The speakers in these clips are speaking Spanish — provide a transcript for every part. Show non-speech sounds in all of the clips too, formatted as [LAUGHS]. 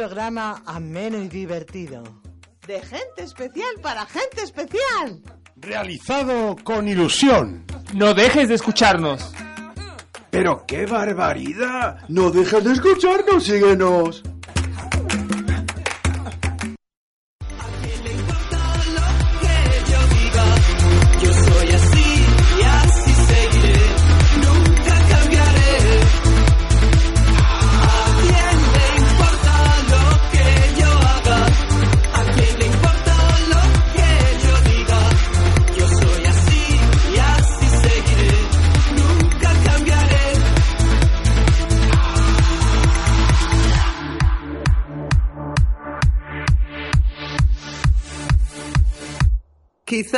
Programa ameno y divertido. De gente especial para gente especial. Realizado con ilusión. No dejes de escucharnos. Pero qué barbaridad. No dejes de escucharnos, síguenos.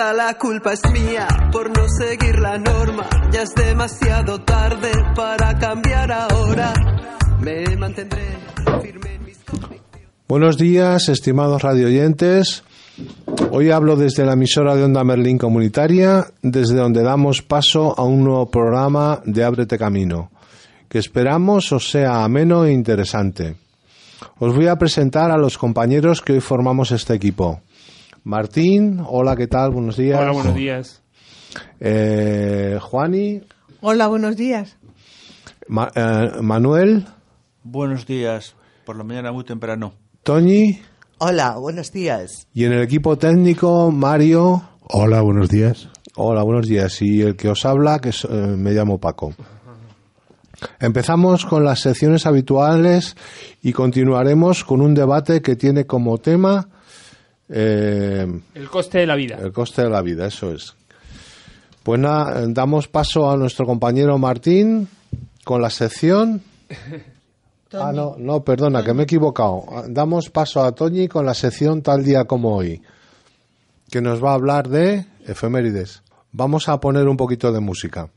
La culpa es mía por no seguir la norma. Ya es demasiado tarde para cambiar ahora. Me mantendré firme en mis Buenos días, estimados radioyentes. Hoy hablo desde la emisora de Onda Merlín Comunitaria, desde donde damos paso a un nuevo programa de Ábrete Camino, que esperamos os sea ameno e interesante. Os voy a presentar a los compañeros que hoy formamos este equipo. Martín, hola, ¿qué tal? Buenos días. Hola, buenos días. Eh, Juani, Hola, buenos días. Ma- eh, Manuel, Buenos días. Por la mañana muy temprano. Toñi Hola, buenos días. y en el equipo técnico Mario. Hola, buenos días. Hola, buenos días. Y el que os habla, que es, eh, me llamo Paco. Empezamos con las secciones habituales y continuaremos con un debate que tiene como tema eh, El coste de la vida. el coste de la vida, eso es. Pues nada, damos paso a nuestro compañero Martín con la sección. [LAUGHS] Ah, no, no, perdona, que me he equivocado. Damos paso a Toñi con la sección tal día como hoy, que nos va a hablar de efemérides. Vamos a poner un poquito de música.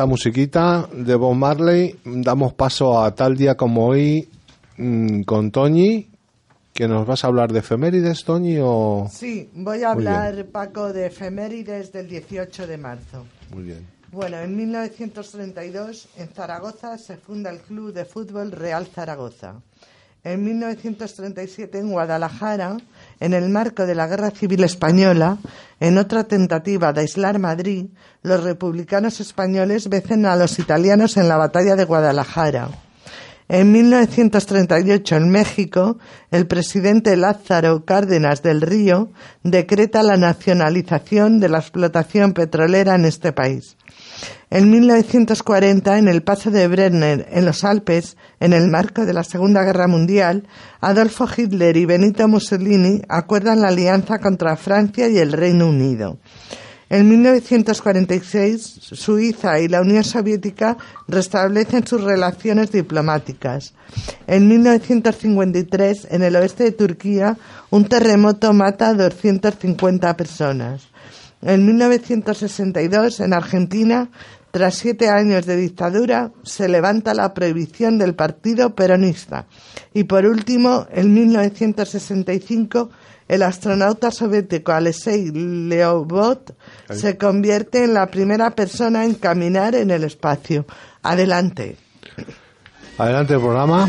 Esta musiquita de Bob Marley, damos paso a tal día como hoy mm, con Toñi, que nos vas a hablar de efemérides, Toñi, o... Sí, voy a hablar, Paco, de efemérides del 18 de marzo. Muy bien. Bueno, en 1932 en Zaragoza se funda el Club de Fútbol Real Zaragoza. En 1937 en Guadalajara, en el marco de la Guerra Civil Española, en otra tentativa de aislar Madrid, los republicanos españoles vencen a los italianos en la batalla de Guadalajara. En 1938, en México, el presidente Lázaro Cárdenas del Río decreta la nacionalización de la explotación petrolera en este país. En 1940, en el paso de Brenner, en los Alpes, en el marco de la Segunda Guerra Mundial, Adolfo Hitler y Benito Mussolini acuerdan la alianza contra Francia y el Reino Unido. En 1946, Suiza y la Unión Soviética restablecen sus relaciones diplomáticas. En 1953, en el oeste de Turquía, un terremoto mata a 250 personas. En 1962, en Argentina, tras siete años de dictadura, se levanta la prohibición del partido peronista. Y por último, en 1965, el astronauta soviético Alexei Leovot se convierte en la primera persona en caminar en el espacio. Adelante. Adelante el programa.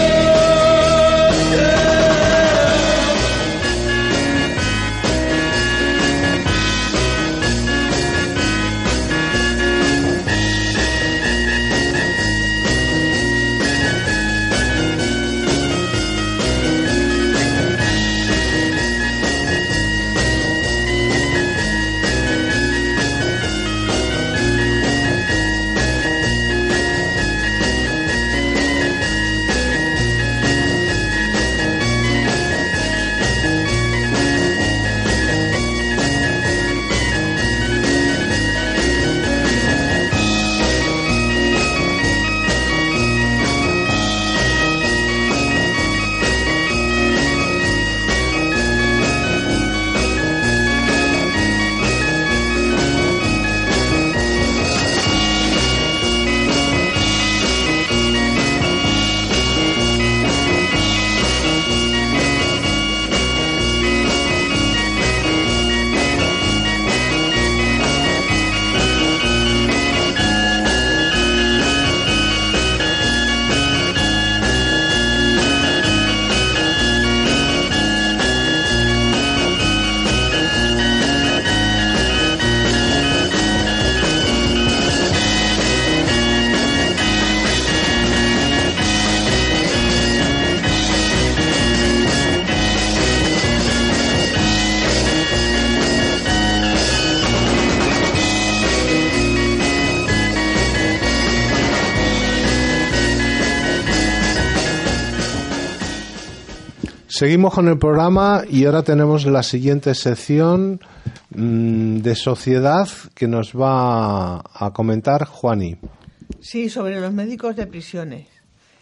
Seguimos con el programa y ahora tenemos la siguiente sección mm, de sociedad que nos va a comentar Juani. Sí, sobre los médicos de prisiones.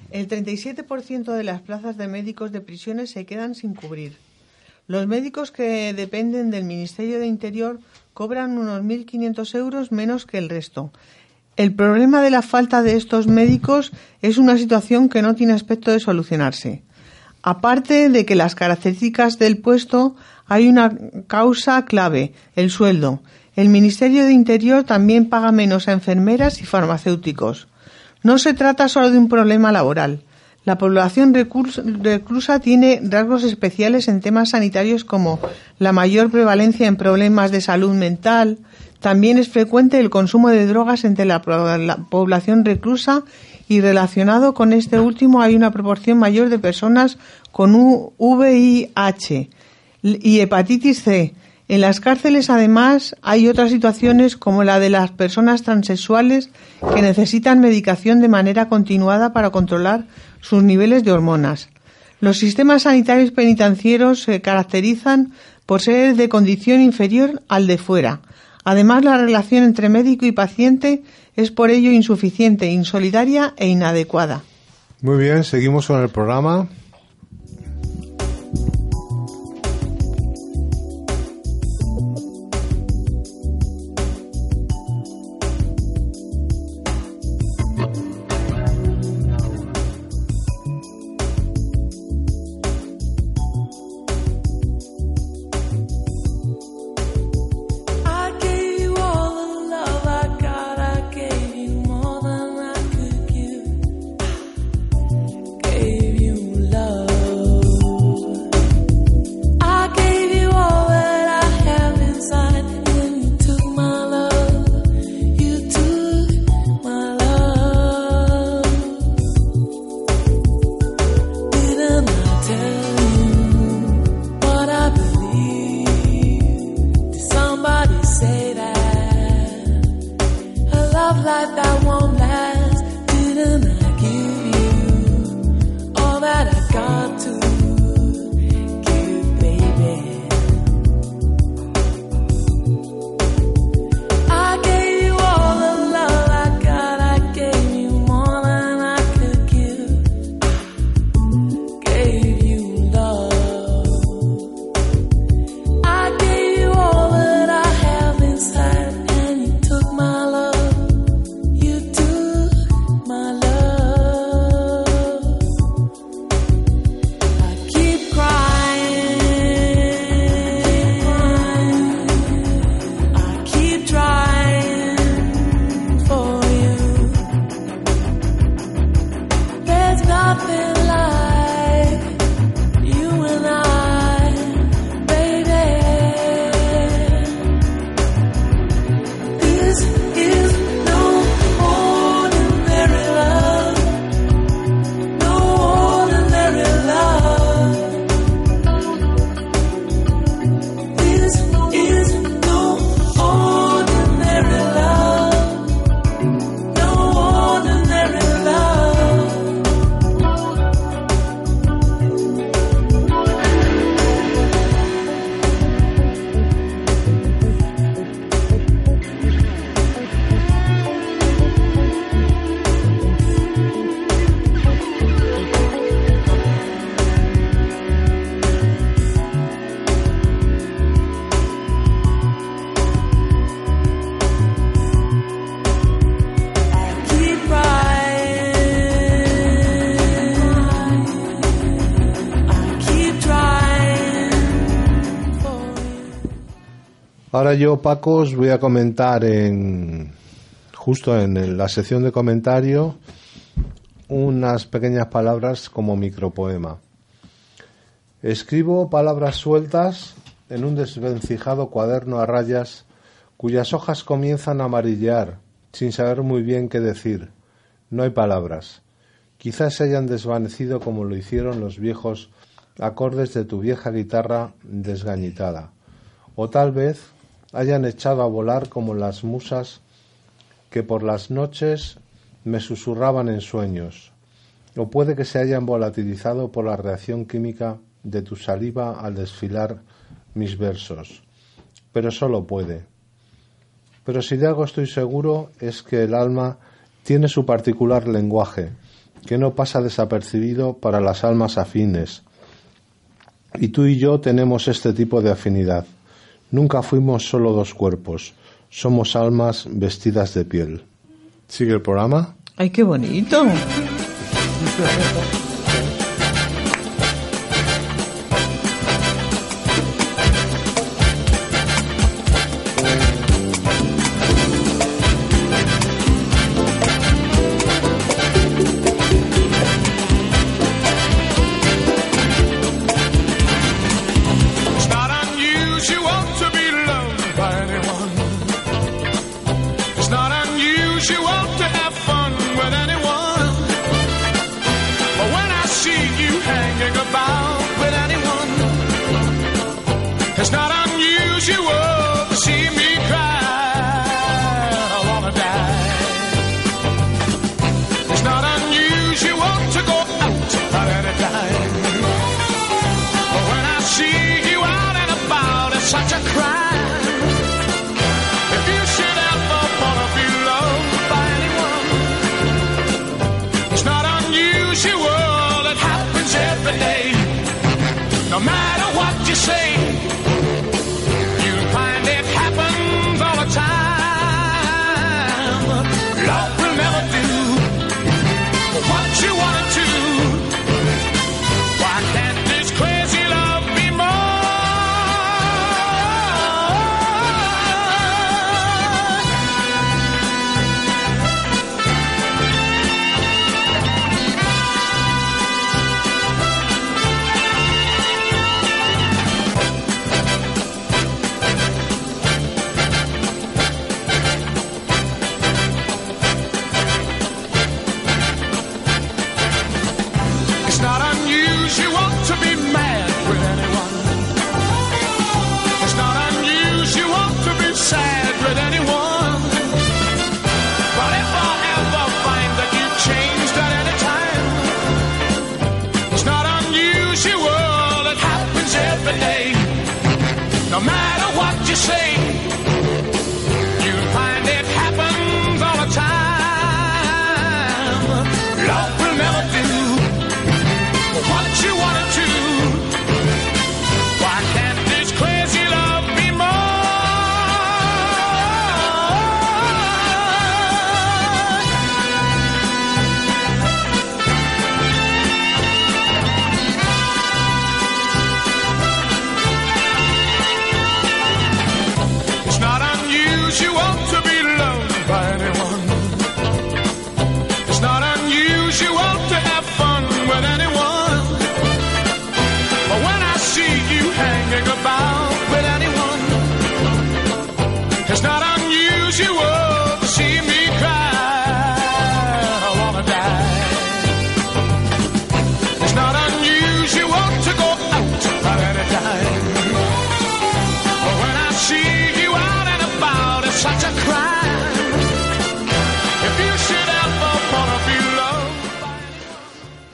El 37% de las plazas de médicos de prisiones se quedan sin cubrir. Los médicos que dependen del Ministerio de Interior cobran unos 1.500 euros menos que el resto. El problema de la falta de estos médicos es una situación que no tiene aspecto de solucionarse. Aparte de que las características del puesto hay una causa clave, el sueldo. El Ministerio de Interior también paga menos a enfermeras y farmacéuticos. No se trata solo de un problema laboral. La población reclusa tiene rasgos especiales en temas sanitarios como la mayor prevalencia en problemas de salud mental. También es frecuente el consumo de drogas entre la, población reclusa y relacionado con este último hay una proporción mayor de personas con VIH y hepatitis C. En las cárceles, además, hay otras situaciones como la de las personas transexuales que necesitan medicación de manera continuada para controlar sus niveles de hormonas. Los sistemas sanitarios penitenciarios se caracterizan por ser de condición inferior al de fuera. Además, la relación entre médico y paciente es por ello insuficiente, insolidaria e inadecuada. Muy bien, seguimos con el programa. Ahora yo, Paco, os voy a comentar en justo en la sección de comentario unas pequeñas palabras como micropoema. Escribo palabras sueltas en un desvencijado cuaderno a rayas cuyas hojas comienzan a amarillar sin saber muy bien qué decir. No hay palabras. Quizás se hayan desvanecido como lo hicieron los viejos acordes de tu vieja guitarra desgañitada. O tal vez hayan echado a volar como las musas que por las noches me susurraban en sueños, o puede que se hayan volatilizado por la reacción química de tu saliva al desfilar mis versos, pero solo puede. Pero si de algo estoy seguro es que el alma tiene su particular lenguaje, que no pasa desapercibido para las almas afines. Y tú y yo tenemos este tipo de afinidad. Nunca fuimos solo dos cuerpos, somos almas vestidas de piel. ¿Sigue el programa? ¡Ay, qué bonito! Say.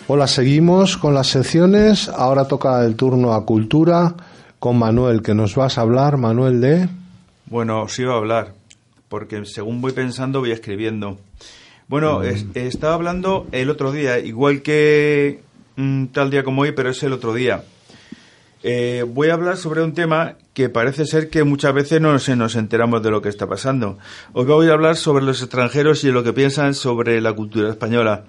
Hola, seguimos con las secciones. Ahora toca el turno a Cultura con Manuel, que nos vas a hablar, Manuel, de... Bueno, os iba a hablar, porque según voy pensando voy escribiendo. Bueno, es- estaba hablando el otro día, igual que mm, tal día como hoy, pero es el otro día. Eh, voy a hablar sobre un tema que parece ser que muchas veces no se nos enteramos de lo que está pasando. Hoy voy a hablar sobre los extranjeros y lo que piensan sobre la cultura española.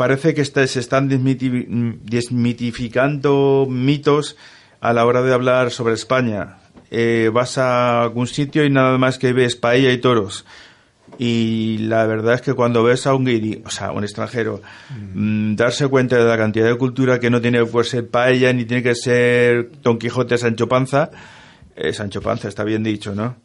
Parece que está- se están desmiti- desmitificando mitos a la hora de hablar sobre España. Eh, vas a algún sitio y nada más que ves paella y toros. Y la verdad es que cuando ves a un guiri, o sea, un extranjero, mm, darse cuenta de la cantidad de cultura que no tiene que ser paella ni tiene que ser Don Quijote Sancho Panza, eh, Sancho Panza está bien dicho, ¿no?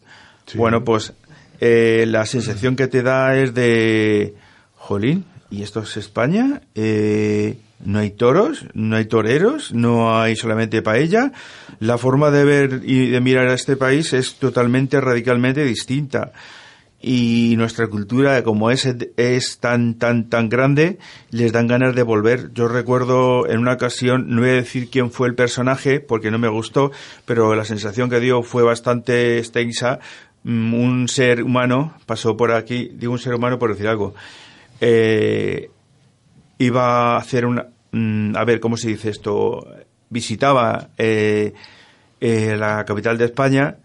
Bueno, pues eh, la sensación que te da es de, jolín, ¿y esto es España? Eh, no hay toros, no hay toreros, no hay solamente paella. La forma de ver y de mirar a este país es totalmente, radicalmente distinta. y nuestra cultura, como es, es tan, tan, tan grande, les dan ganas de volver. Yo recuerdo en una ocasión, no voy a decir quién fue el personaje, porque no me gustó, pero la sensación que dio fue bastante extensa. Mm, Un ser humano pasó por aquí, digo un ser humano por decir algo, eh, iba a hacer una, mm, a ver, ¿cómo se dice esto? Visitaba eh, eh, la capital de España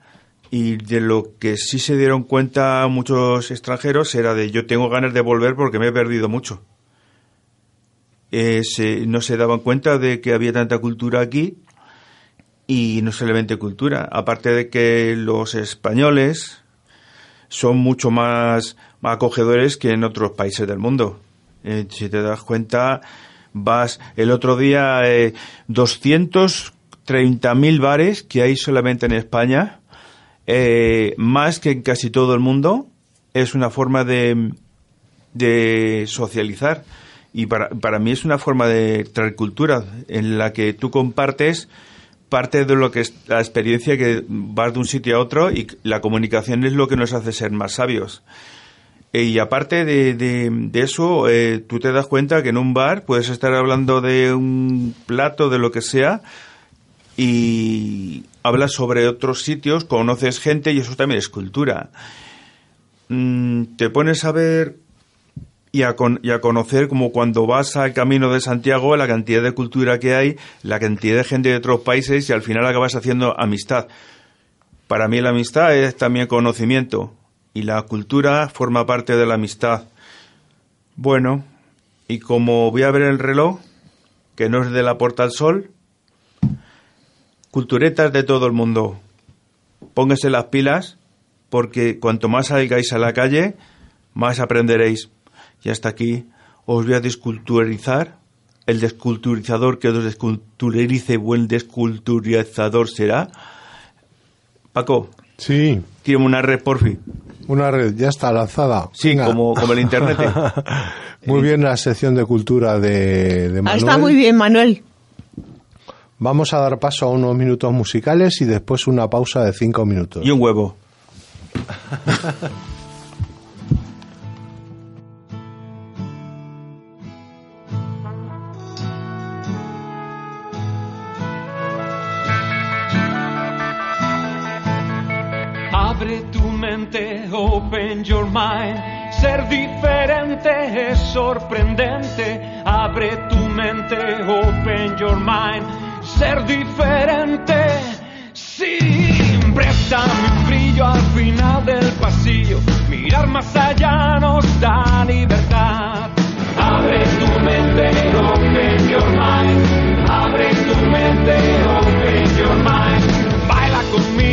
y de lo que sí se dieron cuenta muchos extranjeros era de yo tengo ganas de volver porque me he perdido mucho. No se daban cuenta de que había tanta cultura aquí y no solamente cultura, aparte de que los españoles son mucho más acogedores que en otros países del mundo. Eh, si te das cuenta, vas el otro día eh, 230.000 bares que hay solamente en España, eh, más que en casi todo el mundo, es una forma de, de socializar. Y para, para mí es una forma de traer cultura en la que tú compartes parte de lo que es la experiencia que vas de un sitio a otro y la comunicación es lo que nos hace ser más sabios. Eh, Y aparte de, de- de eso, eh, tú te das cuenta que en un bar puedes estar hablando de un plato, de lo que sea, y hablas sobre otros sitios, conoces gente y eso también es cultura. Mm, te pones a ver y a, con- y a conocer como cuando vas al camino de Santiago la cantidad de cultura que hay, la cantidad de gente de otros países y al final acabas haciendo amistad. Para mí la amistad es también conocimiento y la cultura forma parte de la amistad. Bueno, y como voy a ver el reloj, que no es de la Puerta al Sol, culturetas de todo el mundo, póngase las pilas porque cuanto más salgáis a la calle, más aprenderéis. Y hasta aquí os voy a desculturizar. El desculturizador que os desculturice, buen desculturizador será. Paco. Sí. Tiene una red, porfi. Una red, ya está lanzada. Sí, Venga. como, como el internet. [LAUGHS] muy bien la sección de cultura de, de Ah, Manuel. está muy bien, Manuel. Vamos a dar paso a unos minutos musicales y después una pausa de cinco minutos. Y un huevo. [LAUGHS] your mind. Ser diferente es sorprendente. Abre tu mente, open your mind. Ser diferente siempre está mi brillo al final del pasillo. Mirar más allá nos da libertad. Abre tu mente, open your mind. Abre tu mente, open your mind. Baila conmigo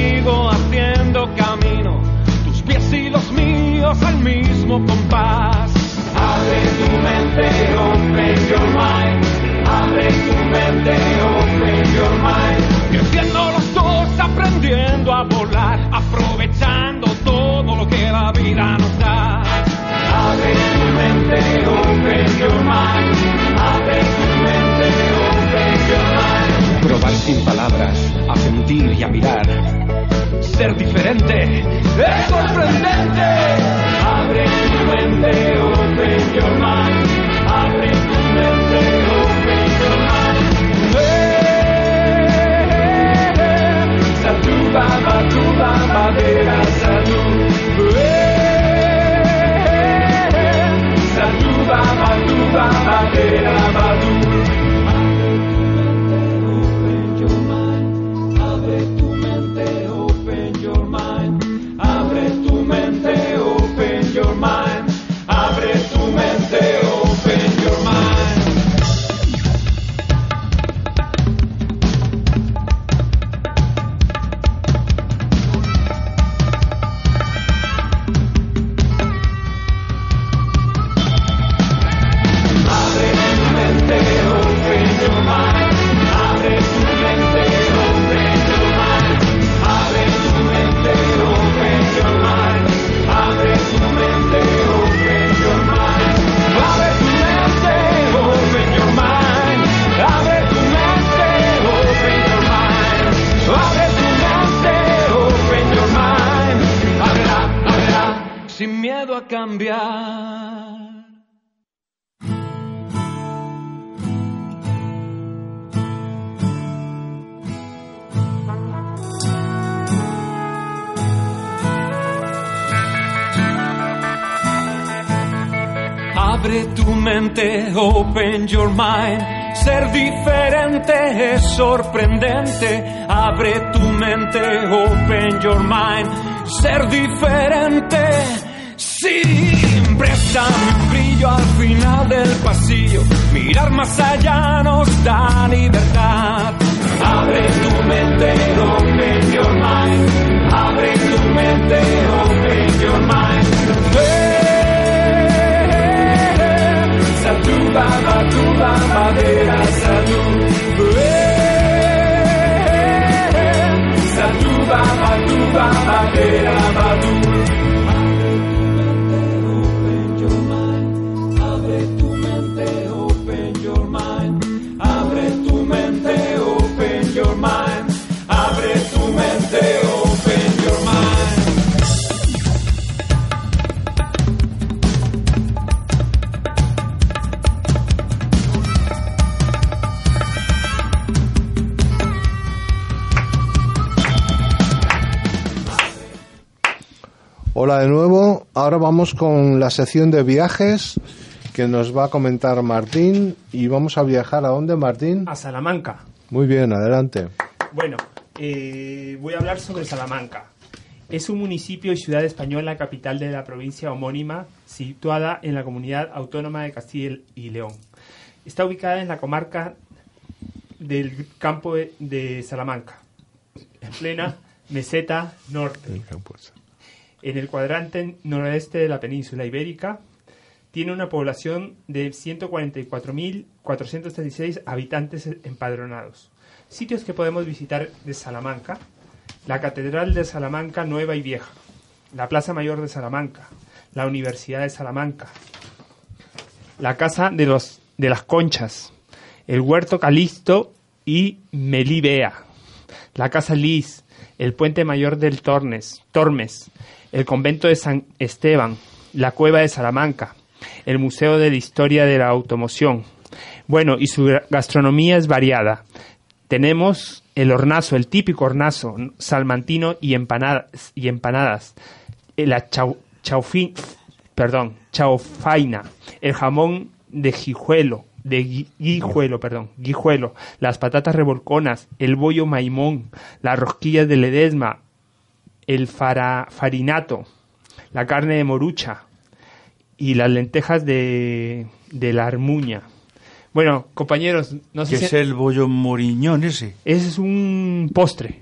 al mismo compás. Abre tu mente, open your mind. Abre tu mente, open your mind. Creciendo los dos, aprendiendo a volar, aprovechando todo lo que la vida nos da. Abre tu mente, open your mind. Abre tu mente, open your mind. Probar sin palabras, a sentir y a mirar. Ser diferente es sorprendente. Abre tu mente, open your mind. Abre tu mente, open your mind. Eh, Satu baba tu baba dera satu. Eh, Satu baba diferente es sorprendente. Abre tu mente, open your mind. Ser diferente, sí. Préstame un brillo al final del pasillo. Mirar más allá nos da libertad. Abre tu mente, open your mind. Abre tu mente, open your mind. Salud, baba, tu madera, salud. Eh, Salud, baba, tu madera, badu. Hola de nuevo. Ahora vamos con la sección de viajes que nos va a comentar Martín y vamos a viajar a dónde, Martín? A Salamanca. Muy bien, adelante. Bueno, eh, voy a hablar sobre Salamanca. Es un municipio y ciudad española capital de la provincia homónima, situada en la comunidad autónoma de Castilla y León. Está ubicada en la comarca del campo de- de Salamanca, en plena meseta norte. En el cuadrante noroeste de la península ibérica, tiene una población de 144.436 habitantes empadronados. Sitios que podemos visitar de Salamanca, la Catedral de Salamanca Nueva y Vieja, la Plaza Mayor de Salamanca, la Universidad de Salamanca, la Casa de, los, de las Conchas, el Huerto Calixto y Melibea, la Casa Lis, el Puente Mayor del Tornes, Tormes, el Convento de San Esteban, la Cueva de Salamanca, el Museo de la Historia de la Automoción. Bueno, y su gastronomía es variada. Tenemos el hornazo, el típico hornazo salmantino y empanadas, y empanadas. La chau, chaufin- perdón, chaufaina, el jamón de guijuelo, de gui- guijuelo, perdón, guijuelo, las patatas revolconas, el bollo maimón, las rosquillas de ledesma, el fara- farinato, la carne de morucha y las lentejas de, de la armuña. Bueno, compañeros, no sé ¿Qué si... es el bollo moriñón ese? Ese es un postre.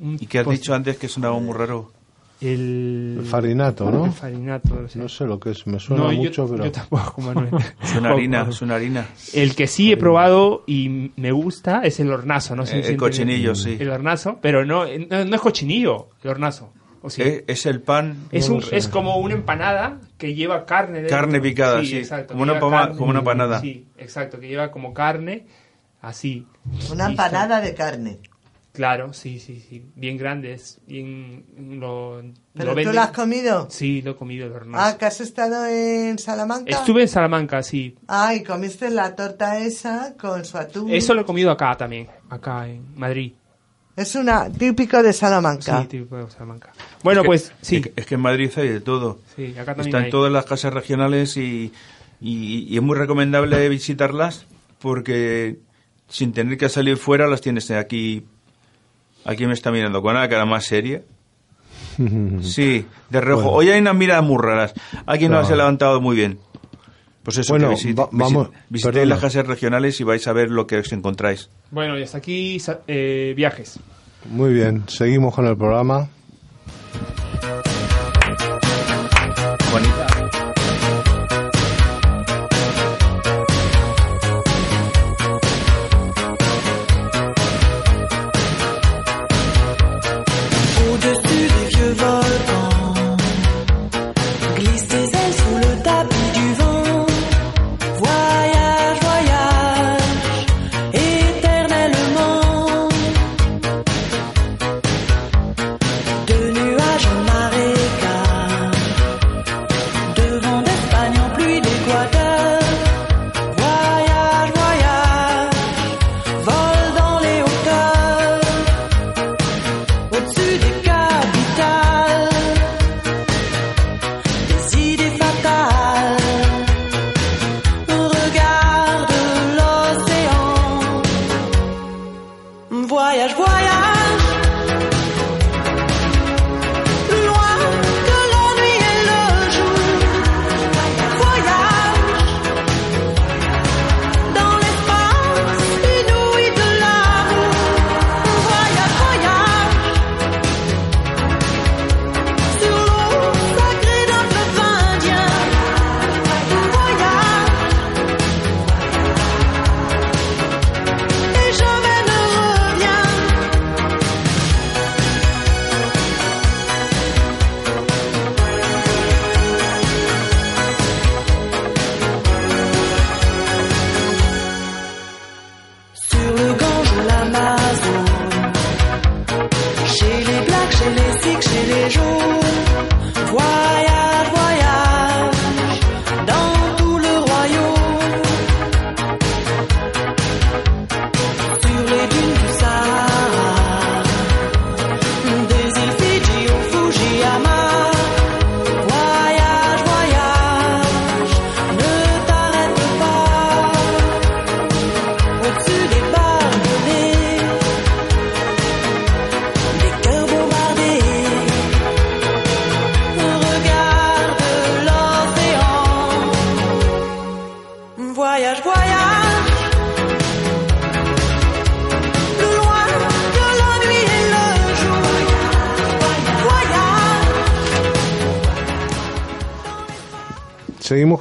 un ¿Y qué has postre. dicho antes que sonaba muy raro? El... El farinato, ¿no? El farinato, sí. No sé lo que es, me suena No, yo- mucho, pero... yo tampoco, Manuel. [LAUGHS] Es una harina, es una harina. El que sí he probado y me gusta es el hornazo, no sé Eh, si el entienden. cochinillo, sí. El hornazo, pero no, no, no es cochinillo, el hornazo. ¿o sí? Eh, Es el pan. Es, un, es como una empanada que lleva carne. dentro. Carne picada, sí, exacto, como una carne. como una panada. Sí, exacto, que lleva como carne, así. Una empanada de carne. Claro, sí, sí, sí. Bien grandes. Bien, lo, ¿Pero lo tú la has comido? Sí, lo he comido el hornazo. Ah, que has estado en Salamanca. Estuve en Salamanca, sí. Ah, y comiste la torta esa con su atún. Eso lo he comido acá también, acá en Madrid. Es una típico de Salamanca. Sí, tipo de Salamanca. Bueno, Es que- pues sí. Es que, es que en Madrid hay de todo. Sí, acá también Están hay. todas las casas regionales y, y- y es muy recomendable visitarlas porque sin tener que salir fuera las tienes aquí. Aquí me está mirando con una cara más seria. [LAUGHS] Sí, de reojo. Bueno. Hoy hay unas miradas muy raras. Aquí no se ha levantado muy bien. Pues eso, Bueno, que visit- va- vamos, visit- visitéis perdona. las casas regionales y vais a ver lo que os encontráis. Bueno, y hasta aquí eh, viajes. Muy bien, seguimos con el programa. Juanita.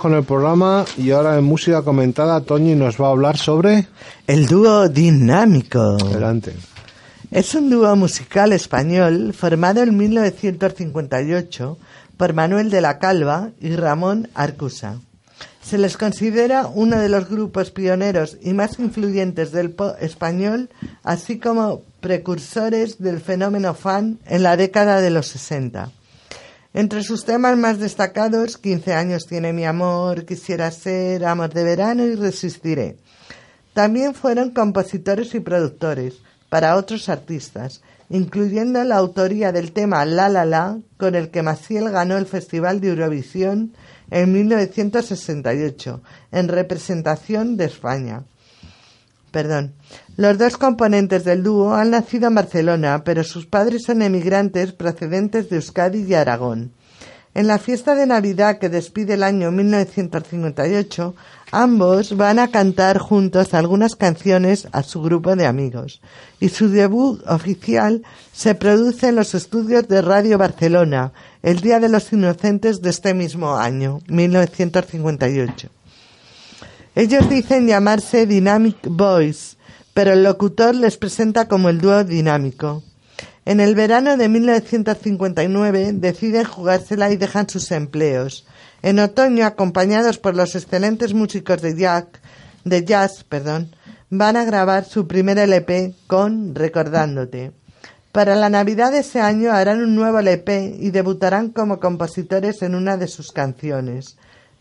Con el programa y ahora en música comentada Toñi nos va a hablar sobre... El dúo dinámico. Adelante. Es un dúo musical español formado en 1958 por Manuel de la Calva y Ramón Arcusa. Se les considera uno de los grupos pioneros y más influyentes del pop español, así como precursores del fenómeno fan en la década de los 60. Entre sus temas más destacados, 15 años tiene mi amor, quisiera ser, amor de verano y resistiré. También fueron compositores y productores para otros artistas, incluyendo la autoría del tema La La La, con el que Maciel ganó el Festival de Eurovisión en 1968, en representación de España. Perdón. Los dos componentes del dúo han nacido en Barcelona, pero sus padres son emigrantes procedentes de Euskadi y Aragón. En la fiesta de Navidad que despide el año 1958, ambos van a cantar juntos algunas canciones a su grupo de amigos. Y su debut oficial se produce en los estudios de Radio Barcelona, el Día de los Inocentes de este mismo año, 1958. Ellos dicen llamarse Dynamic Boys, pero el locutor les presenta como el dúo dinámico. En el verano de 1959 deciden jugársela y dejan sus empleos. En otoño, acompañados por los excelentes músicos de jazz, van a grabar su primer LP con Recordándote. Para la Navidad de ese año harán un nuevo LP y debutarán como compositores en una de sus canciones.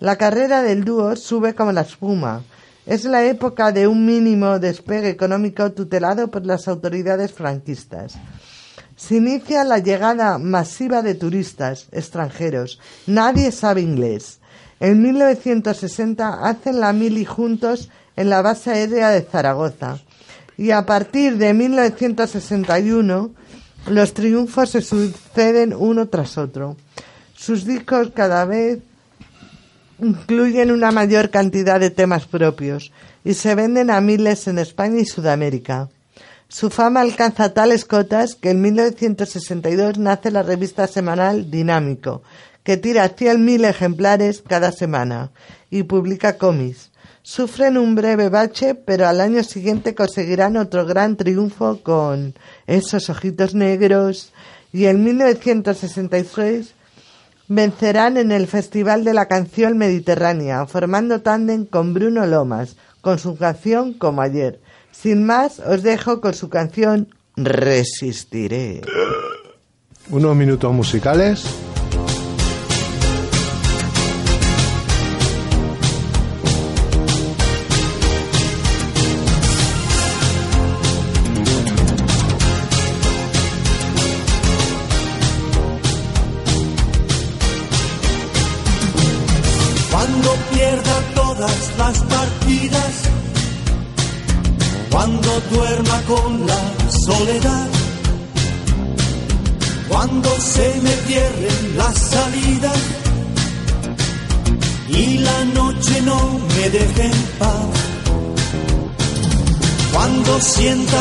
La carrera del dúo sube como la espuma. Es la época de un mínimo despegue económico tutelado por las autoridades franquistas. Se inicia la llegada masiva de turistas extranjeros. Nadie sabe inglés. En 1960 hacen la mili juntos en la base aérea de Zaragoza. Y a partir de 1961 los triunfos se suceden uno tras otro. Sus discos cada vez incluyen una mayor cantidad de temas propios y se venden a miles en España y Sudamérica. Su fama alcanza tales cotas que en 1962 nace la revista semanal Dinámico, que tira 100.000 ejemplares cada semana y publica cómics. Sufren un breve bache, pero al año siguiente conseguirán otro gran triunfo con esos ojitos negros y en 1966 vencerán en el Festival de la Canción Mediterránea, formando tándem con Bruno Lomas, con su canción Como ayer. Sin más, os dejo con su canción Resistiré. Unos minutos musicales.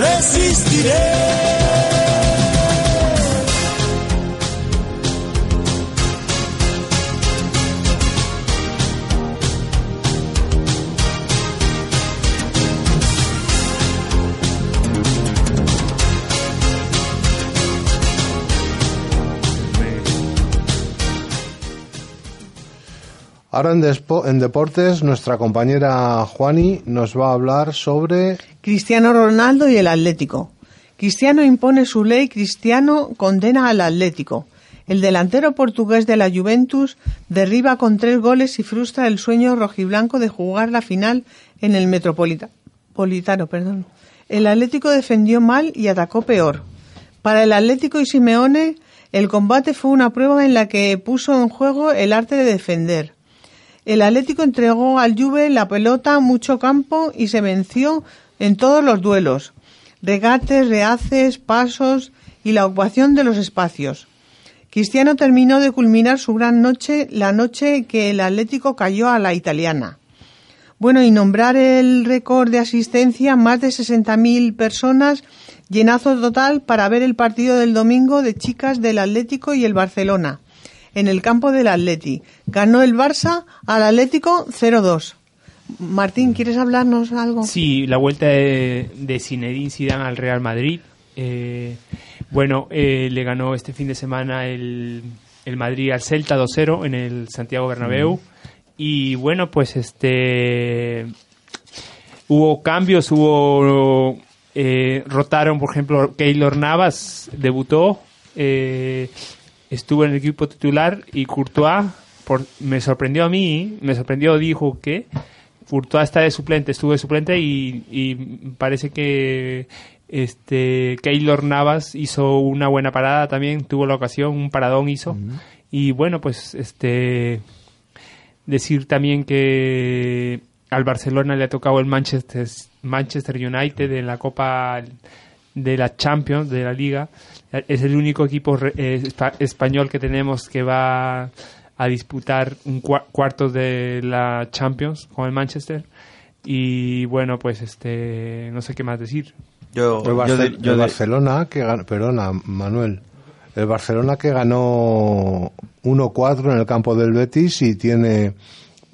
resistiré. Ahora en, en deportes, nuestra compañera Juani nos va a hablar sobre Cristiano Ronaldo y el Atlético. Cristiano impone su ley, Cristiano condena al Atlético. El delantero portugués de la Juventus derriba con tres goles y frustra el sueño rojiblanco de jugar la final en el Metropolita- Politano. Perdón. El Atlético defendió mal y atacó peor. Para el Atlético y Simeone, el combate fue una prueba en la que puso en juego el arte de defender. El Atlético entregó al Juve la pelota, mucho campo y se venció en todos los duelos. Regates, rehaces, pasos y la ocupación de los espacios. Cristiano terminó de culminar su gran noche la noche que el Atlético cayó a la italiana. Bueno, y nombrar el récord de asistencia, más de 60.000 personas, llenazo total para ver el partido del domingo de chicas del Atlético y el Barcelona, en el campo del Atleti. Ganó el Barça al Atlético 0-2. Martín, ¿quieres hablarnos algo? Sí, la vuelta de, de Zinedine Zidane al Real Madrid. Eh, bueno, eh, le ganó este fin de semana el, el Madrid al Celta 2-0 en el Santiago Bernabéu. Y bueno, pues este hubo cambios, hubo eh, rotaron, por ejemplo, Keylor Navas debutó, eh, estuvo en el equipo titular y Courtois por, me sorprendió a mí, me sorprendió, dijo que Courtois está de suplente, estuvo de suplente y, y parece que este Keylor Navas hizo una buena parada también, tuvo la ocasión, un paradón hizo. Y bueno, pues este decir también que al Barcelona le ha tocado el Manchester Manchester United en la Copa de la Champions de la Liga. Es el único equipo re- eh, espa- español que tenemos que va a disputar un cua- cuartos de la Champions con el Manchester. Y bueno, pues este no sé qué más decir. Yo, el, Barce- yo de- el de- Barcelona que ganó, perdona, Manuel, el Barcelona que ganó 1-4 en el campo del Betis y tiene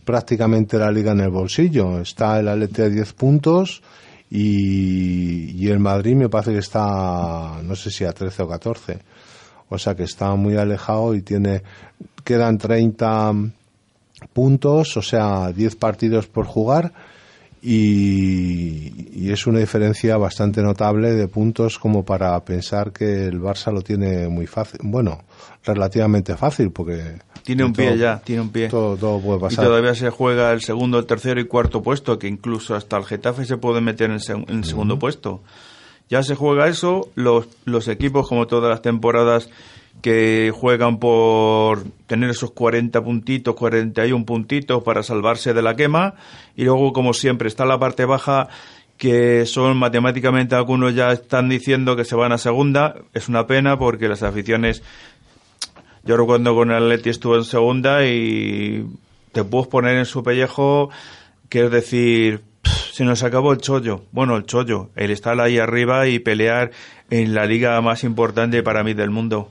prácticamente la liga en el bolsillo. Está el Atleti a 10 puntos y, y el Madrid me parece que está, no sé si a 13 o 14. O sea que está muy alejado y tiene, quedan 30 puntos, o sea, 10 partidos por jugar y, y es una diferencia bastante notable de puntos como para pensar que el Barça lo tiene muy fácil, bueno, relativamente fácil porque Tiene un pie ya, tiene un pie. Todo, todo puede Y todavía se juega el segundo, el tercero y cuarto puesto, que incluso hasta el Getafe se puede meter en, seg- en el segundo puesto. Ya se juega eso, los, los equipos, como todas las temporadas, que juegan por tener esos 40 puntitos, 41 puntitos para salvarse de la quema. Y luego, como siempre, está la parte baja, que son matemáticamente algunos ya están diciendo que se van a segunda. Es una pena porque las aficiones yo recuerdo con el Atleti estuvo en segunda y te puedes poner en su pellejo, que es decir, "Pff, se nos acabó el chollo. Bueno, el chollo, el estar ahí arriba y pelear en la liga más importante para mí del mundo.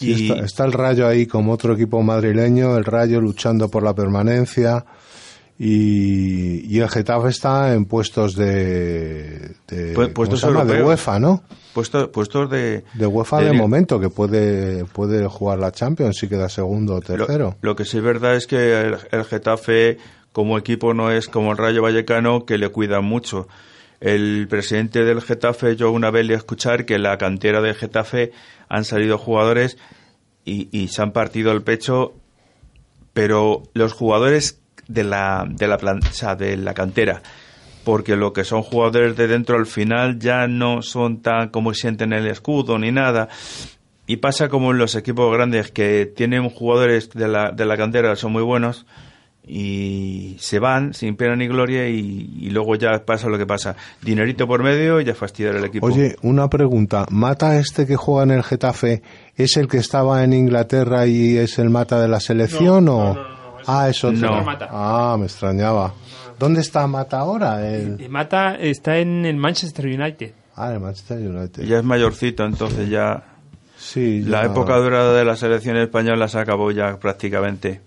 Y- está, está el Rayo ahí como otro equipo madrileño, el Rayo luchando por la permanencia y, y el Getafe está en puestos de, de, Pu- ¿cómo puestos de. UEFA, ¿no? Puestos, puestos de... De UEFA de, momento, que puede, puede jugar la Champions si queda segundo o Lo, tercero. lo que sí es verdad es que el, el Getafe como equipo no es como el Rayo Vallecano que le cuidan mucho. El presidente del Getafe, yo una vez le escuchar que en la cantera del Getafe han salido jugadores y, se han partido el pecho, pero los jugadores de la, de la, plan- de la cantera, porque lo que son jugadores de dentro al final ya no son tan como sienten el escudo ni nada. Y pasa como en los equipos grandes que tienen jugadores de la, de la cantera son muy buenos y se van sin pena ni gloria y, y luego ya pasa lo que pasa. Dinerito por medio y ya fastidiar el equipo. Oye, una pregunta. ¿Mata este que juega en el Getafe es el que estaba en Inglaterra y es el mata de la selección o...? ah, es otro. otro Mata. Ah, me extrañaba. ¿Dónde está Mata ahora? El... Mata está en el Manchester United. Ah, el Manchester United. Ya es mayorcito, entonces ya... Sí, La ya- época dorada de la selección española se acabó ya prácticamente.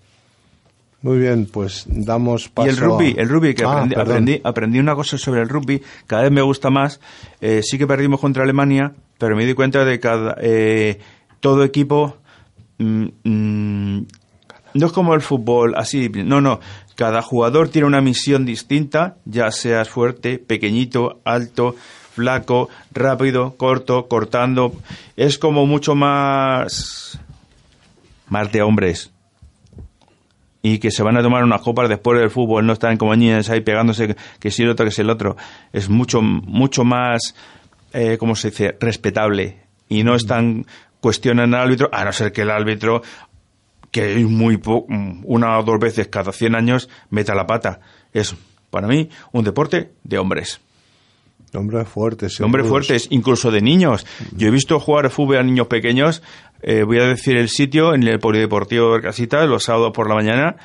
Muy bien, pues damos paso Y el rugby, a- el rugby, que Ah, aprendí, aprendí, aprendí una cosa sobre el rugby, cada vez me gusta más. Eh, sí que perdimos contra Alemania, pero me di cuenta de que cada, eh, todo equipo mm, mm, no es como el fútbol, así, no, no. Cada jugador tiene una misión distinta, ya seas fuerte, pequeñito, alto, flaco, rápido, corto, cortando. Es como mucho más, más de hombres y que se van a tomar unas copas después del fútbol, no están como niñas ahí pegándose que si el otro, que si el otro. Es mucho, mucho más, eh, ¿cómo se dice?, respetable. Y no están, cuestionan al árbitro, a no ser que el árbitro, que es muy po- una o dos veces cada 100 años, meta la pata. Es, para mí, un deporte de hombres. Hombres fuertes. Hombres fuertes, incluso de niños. Yo he visto jugar fútbol a niños pequeños, eh, voy a decir el sitio, en el Polideportivo de Casita, los sábados por la mañana,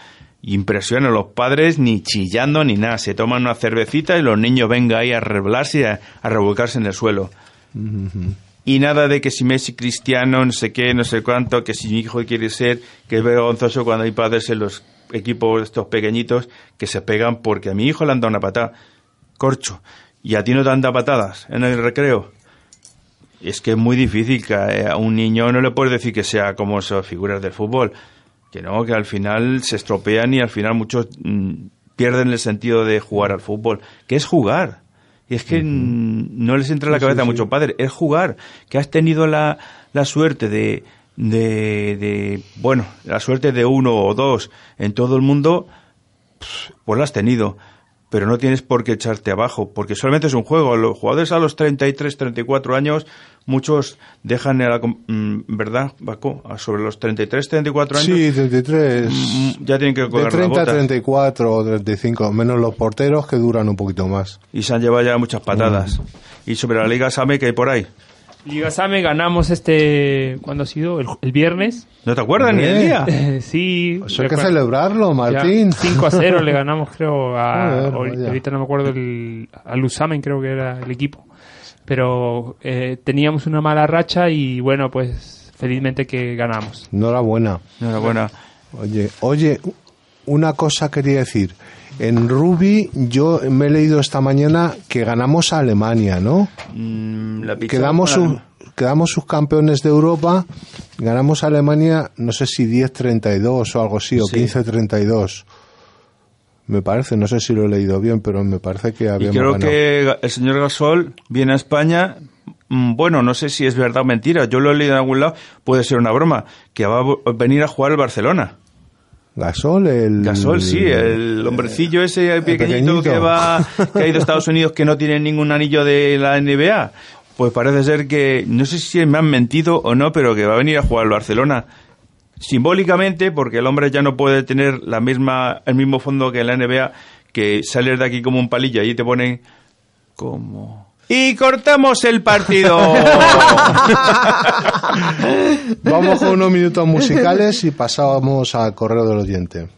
impresiona a los padres ni chillando ni nada. Se toman una cervecita y los niños vengan ahí a reblarse y a, a revolcarse en el suelo. Y nada de que si Messi Cristiano, no sé qué, no sé cuánto, que si mi hijo quiere ser, que es vergonzoso cuando hay padres en los equipos estos pequeñitos que se pegan porque a mi hijo le han dado una patada. Corcho. ¿Y a ti no te han dado patadas en el recreo? Es que es muy difícil que a un niño no le puedes decir que sea como esas figuras del fútbol. Que no, que al final se estropean y al final muchos mm, pierden el sentido de jugar al fútbol. Que es jugar. Y es que mm, no les entra en la cabeza sí, a sí. muchos padres. Es jugar. Que has tenido la, la suerte de, de, de, bueno, la suerte de uno o dos en todo el mundo, pues la has tenido. Pero no tienes por qué echarte abajo, porque solamente es un juego. Los jugadores a los 33, 34 años, muchos dejan, la mm, ¿verdad, Baco? Sobre los 33, 34 años, Sí, 33. mm, ya tienen que De colgar la 30 a bota. 34 o 35, menos los porteros que duran un poquito más. Y se han llevado ya muchas patadas. Mm. Y sobre la Liga Same que hay por ahí. Liga Same ganamos este. ¿Cuándo ha sido? El, el viernes. ¿No te acuerdas ni el día? Eh, [LAUGHS] sí. Eso hay que celebrarlo, Martín. Ya, 5 a 0 le [LAUGHS] ganamos, creo, a. Ahorita, no me acuerdo, el, al Usamen, creo que era el equipo. Pero eh, teníamos una mala racha y bueno, pues felizmente que ganamos. Enhorabuena. Enhorabuena. Oye, oye, una cosa quería decir. En Ruby yo me he leído esta mañana que ganamos a Alemania, ¿no? Mm, la Quedamos, sus- quedamos subcampeones de Europa, ganamos a Alemania, no sé si 10-32 o algo así, o Sí. 15-32. Me parece, no sé si lo he leído bien, pero me parece que Y habíamos creo ganado. que el señor Gasol viene a España. mm, Bueno, no sé si es verdad o mentira. Yo lo he leído en algún lado. Puede ser una broma. Que va a venir a jugar al Barcelona. Gasol, el... Gasol, sí, el hombrecillo ese pequeñito. pequeñito, que va, que ha [LAUGHS] ido a Estados Unidos que no tiene ningún anillo de la NBA. Pues parece ser que, no sé si me han mentido o no, pero que va a venir a jugar al Barcelona. Simbólicamente, porque el hombre ya no puede tener la misma, el mismo fondo que en la NBA, que sales de aquí como un palillo y te ponen como... Y cortamos el partido. [LAUGHS] Vamos con unos minutos musicales y pasamos al correo del oyente.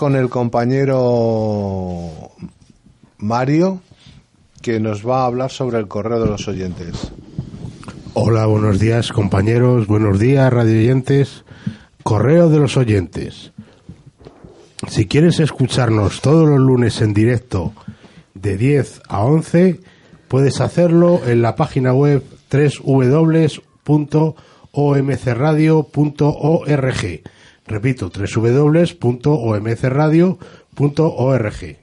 Con el compañero Mario, que nos va a hablar sobre el correo de los oyentes. Hola, buenos días compañeros, buenos días radioyentes. Correo de los oyentes. Si quieres escucharnos todos los lunes en directo de 10 a 11, puedes hacerlo en la página web www.omcradio.org. Repito, www.omcradio.org.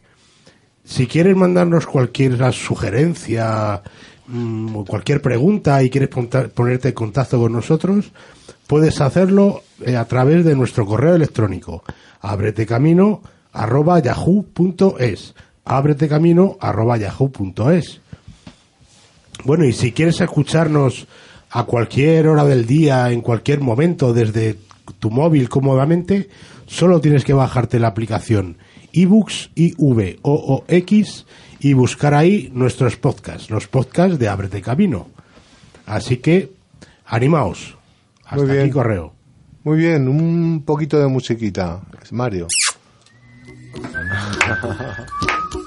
Si quieres mandarnos cualquier sugerencia mm, o cualquier pregunta y quieres ponerte en contacto con nosotros, puedes hacerlo eh, a través de nuestro correo electrónico abretecamino arroba yahoo.es abretecamino arroba yahoo.es bueno y si quieres escucharnos a cualquier hora del día en cualquier momento desde tu móvil cómodamente solo tienes que bajarte la aplicación ebooks i v o o x y buscar ahí nuestros podcasts los podcasts de Ábrete Camino así que animaos hasta Muy bien. aquí correo Muy bien, un poquito de musiquita, Mario. [LAUGHS]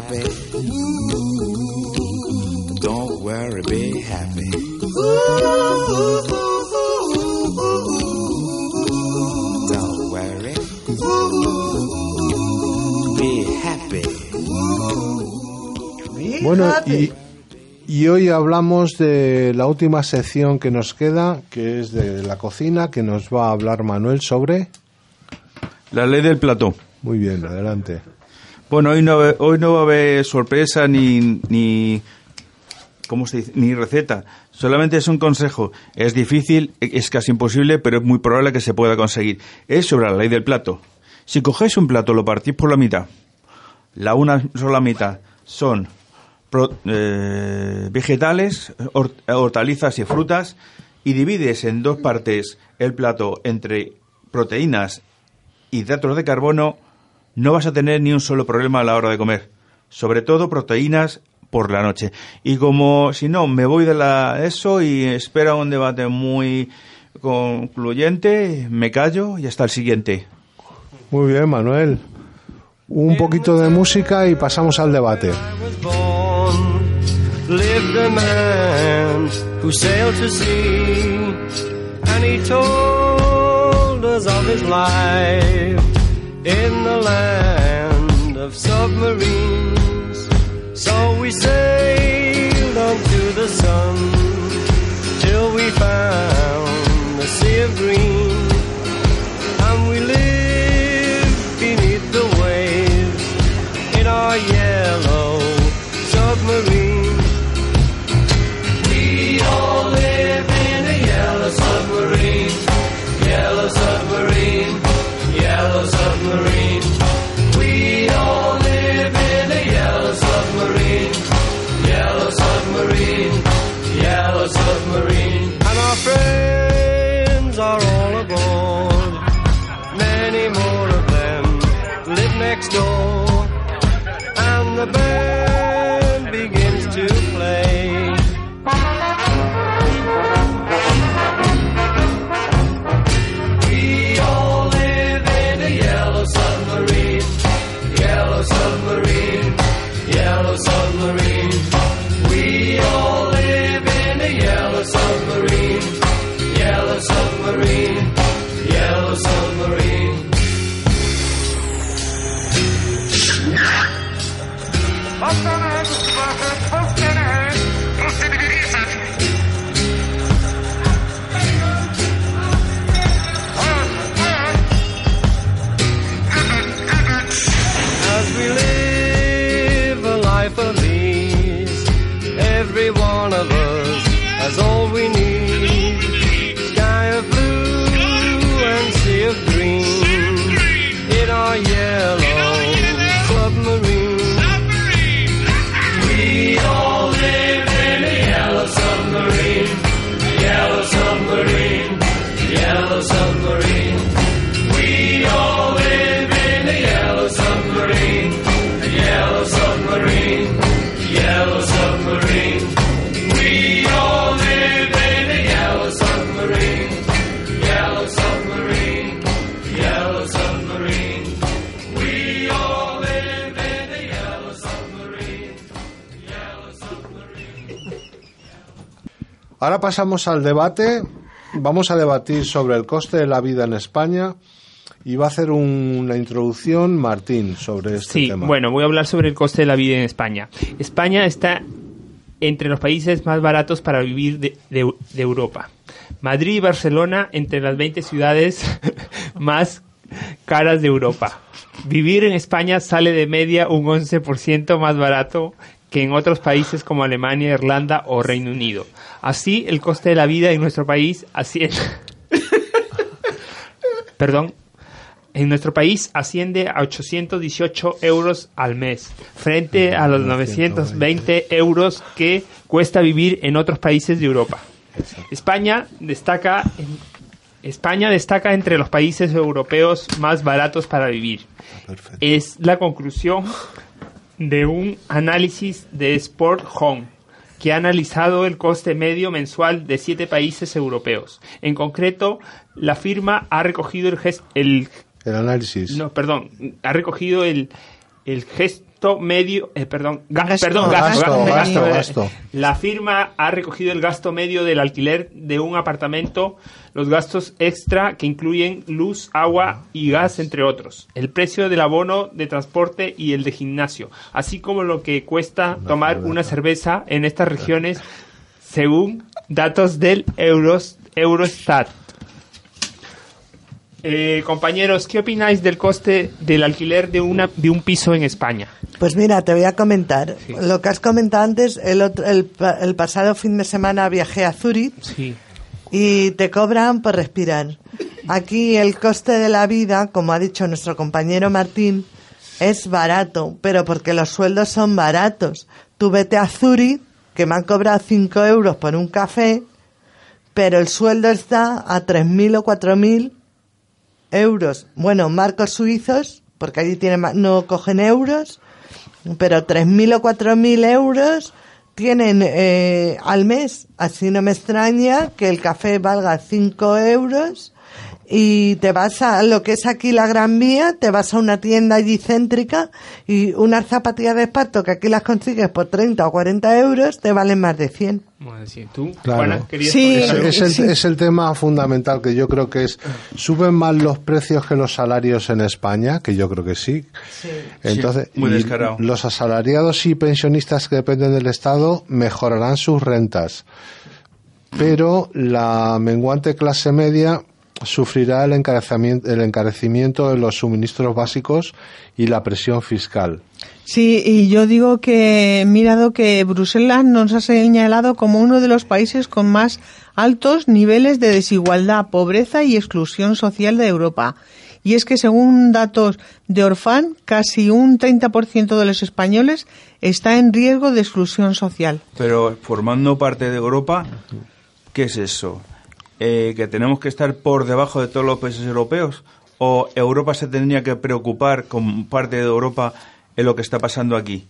Happy. Don't worry, be happy. Don't worry. Be happy. Bueno, y, y hoy hablamos de la última sección que nos queda, que es de la cocina, que nos va a hablar Manuel sobre... La ley del plato. Muy bien, adelante. Bueno, hoy no, hoy no va a haber sorpresa ni, ni, ¿cómo se dice? ni receta. Solamente es un consejo. Es difícil, es casi imposible, pero es muy probable que se pueda conseguir. Es sobre la ley del plato. Si cogéis un plato, lo partís por la mitad. La una sola mitad son eh, vegetales, hor- hortalizas y frutas y divides en dos partes el plato entre proteínas hidratos de carbono, no vas a tener ni un solo problema a la hora de comer. Sobre todo proteínas por la noche. Y como si no, me voy de la eso y espera un debate muy concluyente, me callo y hasta el siguiente. Muy bien, Manuel. Un poquito de música y pasamos al debate. Of submarines. Ahora pasamos al debate. Vamos a debatir sobre el coste de la vida en España y va a hacer un- una introducción Martín sobre este Sí, tema. bueno, voy a hablar sobre el coste de la vida en España. España está entre los países más baratos para vivir de, de- de Europa. Madrid y Barcelona entre las 20 ciudades [LAUGHS] más caras de Europa. Vivir en España sale de media un 11% más barato que en otros países como Alemania, Irlanda o Reino Unido. Así, el coste de la vida en nuestro país asciende... [LAUGHS] Perdón, en nuestro país asciende a 818 euros al mes, frente a los 920 euros que cuesta vivir en otros países de Europa. España destaca, en- España destaca entre los países europeos más baratos para vivir. Es la conclusión de un análisis de Sport Home que ha analizado el coste medio mensual de siete países europeos. En concreto, la firma ha recogido el, ges- el El análisis. no, perdón, ha recogido el, el gesto medio, eh, perdón, ga- Gasto. perdón, gasto, Gasto, gasto, gasto, eh, gasto. La firma ha recogido el gasto medio del alquiler de un apartamento, los gastos extra que incluyen luz, agua y gas, entre otros, el precio del abono de transporte y el de gimnasio, así como lo que cuesta tomar una cerveza en estas regiones, según datos del Euros, Eurostat. Eh, compañeros, ¿qué opináis del coste del alquiler de, una, de un piso en España? Pues mira, te voy a comentar. Lo que has comentado antes, el, otro- el, el pasado fin de semana viajé a Zurich Sí. y te cobran por respirar. Aquí el coste de la vida, como ha dicho nuestro compañero Martín, es barato, pero porque los sueldos son baratos. Tú vete a Zurich, que me han cobrado 5 euros por un café, pero el sueldo está a 3.000 o 4.000 euros. Bueno, marcos suizos, porque allí tienen, no cogen euros, pero 3.000 o 4.000 euros tienen eh, al mes. Así no me extraña que el café valga 5 euros y te vas a lo que es aquí la Gran Vía, te vas a una tienda allí céntrica y unas zapatillas de esparto que aquí las consigues por 30 o 40 euros te valen más de 100. Vamos a decir, tú, Claro. Juana, querías es, el, es el tema fundamental que yo creo que es suben más los precios que los salarios en España, que yo creo que sí. Entonces, Sí, muy y descarado. los asalariados y pensionistas que dependen del Estado mejorarán sus rentas, pero la menguante clase media sufrirá el encarecimiento, el encarecimiento de los suministros básicos y la presión fiscal. Sí, y yo digo que he mirado que Bruselas nos ha señalado como uno de los países con más altos niveles de desigualdad, pobreza y exclusión social de Europa. Y es que según datos de Orfan, casi un 30% de los españoles está en riesgo de exclusión social. Pero formando parte de Europa, ¿qué es eso? Eh, ¿Que tenemos que estar por debajo de todos los países europeos? ¿O Europa se tendría que preocupar como parte de Europa en lo que está pasando aquí?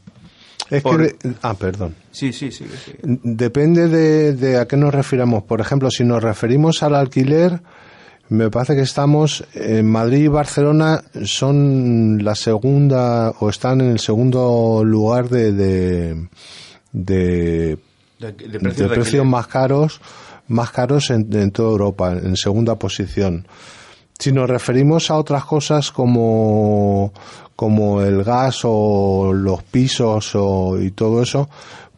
Es Por- que, ah, perdón. Sí, sí, sí. sí. Depende de, de a qué nos refiramos. Por ejemplo, si nos referimos al alquiler, me parece que estamos en Madrid y Barcelona son la segunda o están en el segundo lugar de de, precios más caros más caros en, en toda Europa, en segunda posición. Si nos referimos a otras cosas como, como el gas o los pisos o, y todo eso,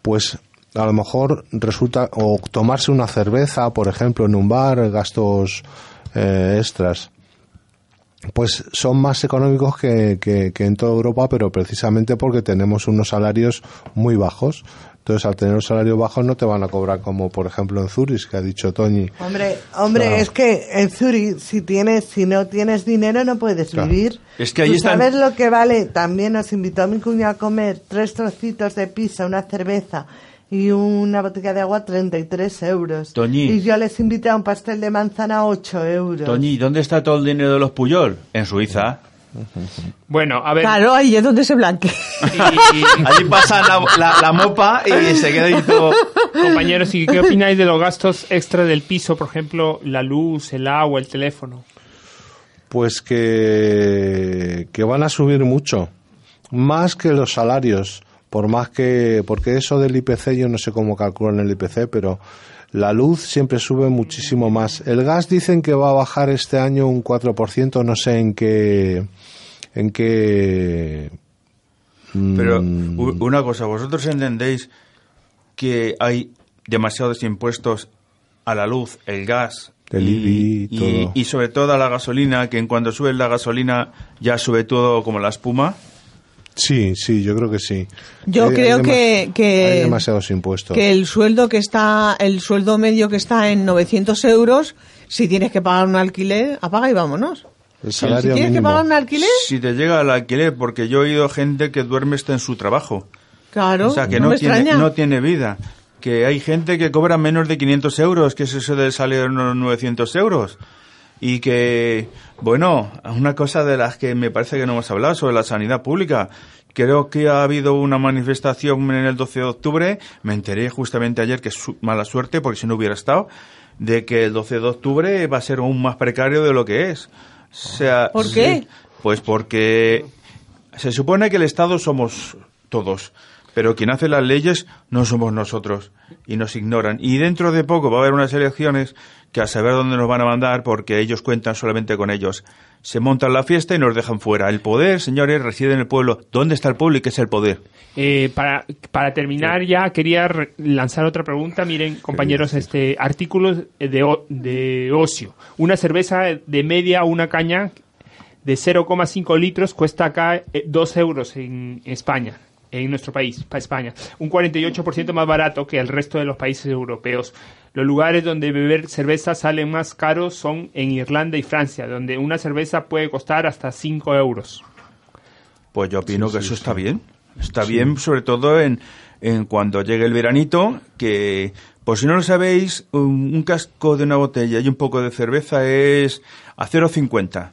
pues a lo mejor resulta, o tomarse una cerveza, por ejemplo, en un bar, gastos eh, extras, pues son más económicos que, que, que en toda Europa, pero precisamente porque tenemos unos salarios muy bajos. Entonces, al tener los salarios bajos, no te van a cobrar como, por ejemplo, en Zurich, que ha dicho Toñi. Hombre, hombre, Claro. es que en Zurich si tienes, si no tienes dinero no puedes Claro. vivir. Es que ahí ¿Tú están- sabes lo que vale? También nos invitó a mi cuñado a comer tres trocitos de pizza, una cerveza y una botella de agua 33 euros. Toñi. Y yo les invité a un pastel de manzana a 8 euros. Toñi, ¿dónde está todo el dinero de los Puyol? En Suiza. Bueno, a ver. Claro, ahí es donde se blanque. [LAUGHS] Allí pasa la, la- la mopa y se queda ahí todo. Compañeros, ¿y qué opináis de los gastos extra del piso? Por ejemplo, la luz, el agua, el teléfono. Pues que, que van a subir mucho, más que los salarios, por más que, porque eso del IPC yo no sé cómo calculan el IPC, pero la luz siempre sube muchísimo más. El gas dicen que va a bajar este año un 4%, no sé en qué, en qué. Pero mm, una cosa, ¿vosotros entendéis que hay demasiados impuestos a la luz, el gas El IBI y todo. y sobre todo a la gasolina, que en cuanto sube la gasolina ya sube todo como la espuma? Sí, sí, yo creo que sí. Yo Hay- creo hay que- que- hay demasiados impuestos. que el sueldo que está, el sueldo medio que está en 900 euros, si tienes que pagar un alquiler, apaga y vámonos. El Si salario tienes que pagar un alquiler, Si te llega al alquiler, porque yo he oído gente que duerme hasta en su trabajo. claro, o sea, que no, no, me tiene, extraña. no tiene vida. Que hay gente que cobra menos de 500 euros, que es eso de salir unos 900 euros. Y que, bueno, una cosa de las que me parece que no hemos hablado sobre la sanidad pública. Creo que ha habido una manifestación en el 12 de octubre, me enteré justamente ayer que es mala suerte, porque si no hubiera estado, de que el 12 de octubre va a ser aún más precario de lo que es. O sea, ¿Por sí, qué? Pues porque se supone que el Estado somos todos, pero quien hace las leyes no somos nosotros y nos ignoran. Y dentro de poco va a haber unas elecciones que a saber dónde nos van a mandar porque ellos cuentan solamente con ellos. Se montan la fiesta y nos dejan fuera. El poder, señores, reside en el pueblo. ¿Dónde está el pueblo y qué es el poder? Eh, para, para terminar ya quería lanzar otra pregunta. Miren, compañeros, este artículos de, de ocio. Una cerveza de media, una caña de 0,5 litros cuesta acá eh, 2 euros en España, en nuestro país, para España. Un 48% más barato que el resto de los países europeos. Los lugares donde beber cerveza salen más caros son en Irlanda y Francia, donde una cerveza puede costar hasta 5 euros. Pues yo opino Sí, que sí, eso sí. está bien. Está Sí. bien, sobre todo en, en cuando llegue el veranito, que, por si no lo sabéis, un, un casco de una botella y un poco de cerveza es a 0,50.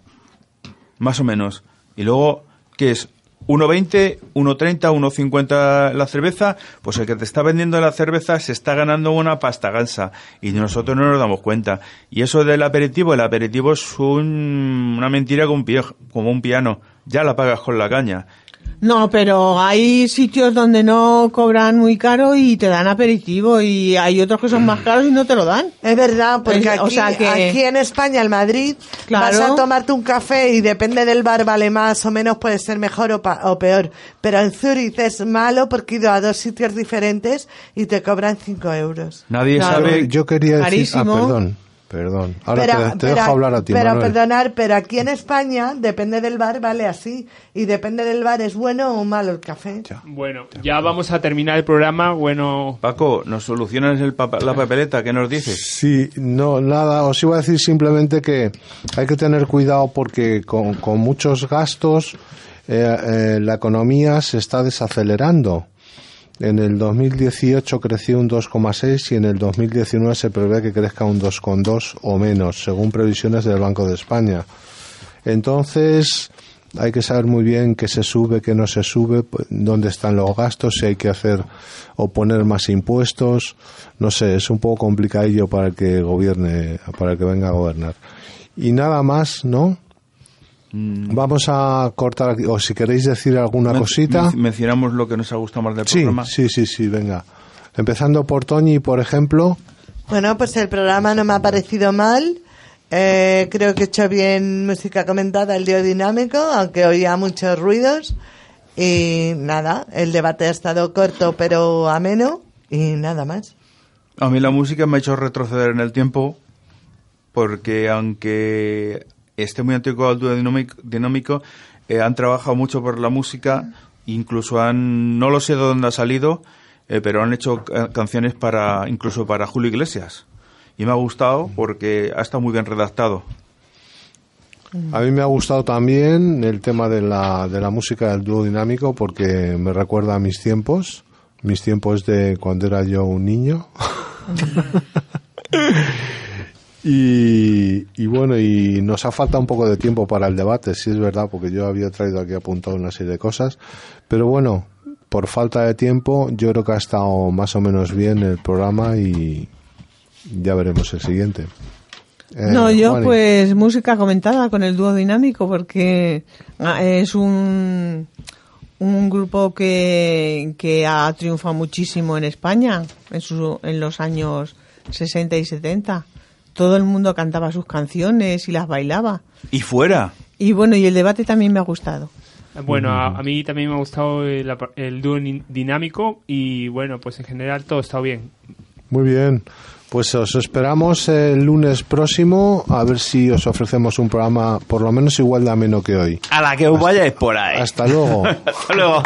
Más o menos. Y luego, ¿qué es? 1,20, 1,30, 1,50 la cerveza, pues el que te está vendiendo la cerveza se está ganando una pasta gansa y nosotros no nos damos cuenta. Y eso del aperitivo, el aperitivo es un- una mentira como un, como un piano, ya la pagas con la caña. No, pero hay sitios donde no cobran muy caro y te dan aperitivo y hay otros que son más caros y no te lo dan. Es verdad, porque Pues, aquí, o sea que- aquí en España, en Madrid, Claro. vas a tomarte un café y depende del bar, vale más o menos, puede ser mejor o, pa- o peor. Pero en Zurich es malo porque he ido a dos sitios diferentes y te cobran 5 euros. Nadie Claro, sabe. Yo quería decir. Ah, perdón. Perdón. Ahora pero, te, te pero- dejo hablar a ti, pero Manuel. perdonar, pero aquí en España, depende del bar, vale así. Y depende del bar, es bueno o malo el café. Bueno, ya vamos a terminar el programa. Bueno, Paco, ¿nos solucionas el papa- la papeleta? ¿Qué nos dices? Sí, no, nada, os iba a decir simplemente que hay que tener cuidado porque con, con muchos gastos eh, eh, la economía se está desacelerando. En el 2018 creció un 2,6 y en el 2019 se prevé que crezca un 2,2 o menos, según previsiones del Banco de España. Entonces, hay que saber muy bien qué se sube, qué no se sube, pu- dónde están los gastos, si hay que hacer o poner más impuestos. No sé, es un poco complicadillo para el que gobierne, para el que venga a gobernar. Y nada más, ¿no? Vamos a cortar aquí, o si queréis decir alguna Men- cosita. men- Mencionamos lo que nos ha gustado más del Sí, programa. sí, sí, sí, venga. Empezando por Toñi, por ejemplo. Bueno, pues el programa no me ha parecido mal. Eh, creo que he hecho bien música comentada, el dio dinámico, aunque oía muchos ruidos. Y nada, el debate ha estado corto pero ameno y nada más. A mí la música me ha hecho retroceder en el tiempo porque aunque esté muy antiguo dúo dinámico, dinámico, eh, han trabajado mucho por la música, incluso han, no lo sé de dónde ha salido, eh, pero han hecho ca- canciones para, incluso para Julio Iglesias. Y me ha gustado porque ha estado muy bien redactado. A mí me ha gustado también el tema de la, de la música del dúo dinámico porque me recuerda a mis tiempos, mis tiempos de cuando era yo un niño. [LAUGHS] [LAUGHS] y, y bueno, y nos ha faltado un poco de tiempo para el debate, sí es verdad, porque yo había traído aquí apuntado una serie de cosas. Pero bueno, por falta de tiempo, yo creo que ha estado más o menos bien el programa y ya veremos el siguiente. Eh, no, yo pues música comentada con el dúo dinámico porque ah, es un, un grupo que, que ha triunfado muchísimo en España en, su, en los años 60 y 70. Todo el mundo cantaba sus canciones y las bailaba. Y fuera. Y bueno, y el debate también me ha gustado. bueno, a, a mí también me ha gustado el, el dúo dinámico y bueno, pues en general todo está bien. Muy bien. Pues os esperamos el lunes próximo a ver si os ofrecemos un programa por lo menos igual de ameno que hoy. A la que os vayáis por ahí. Hasta luego. [LAUGHS] Hasta luego.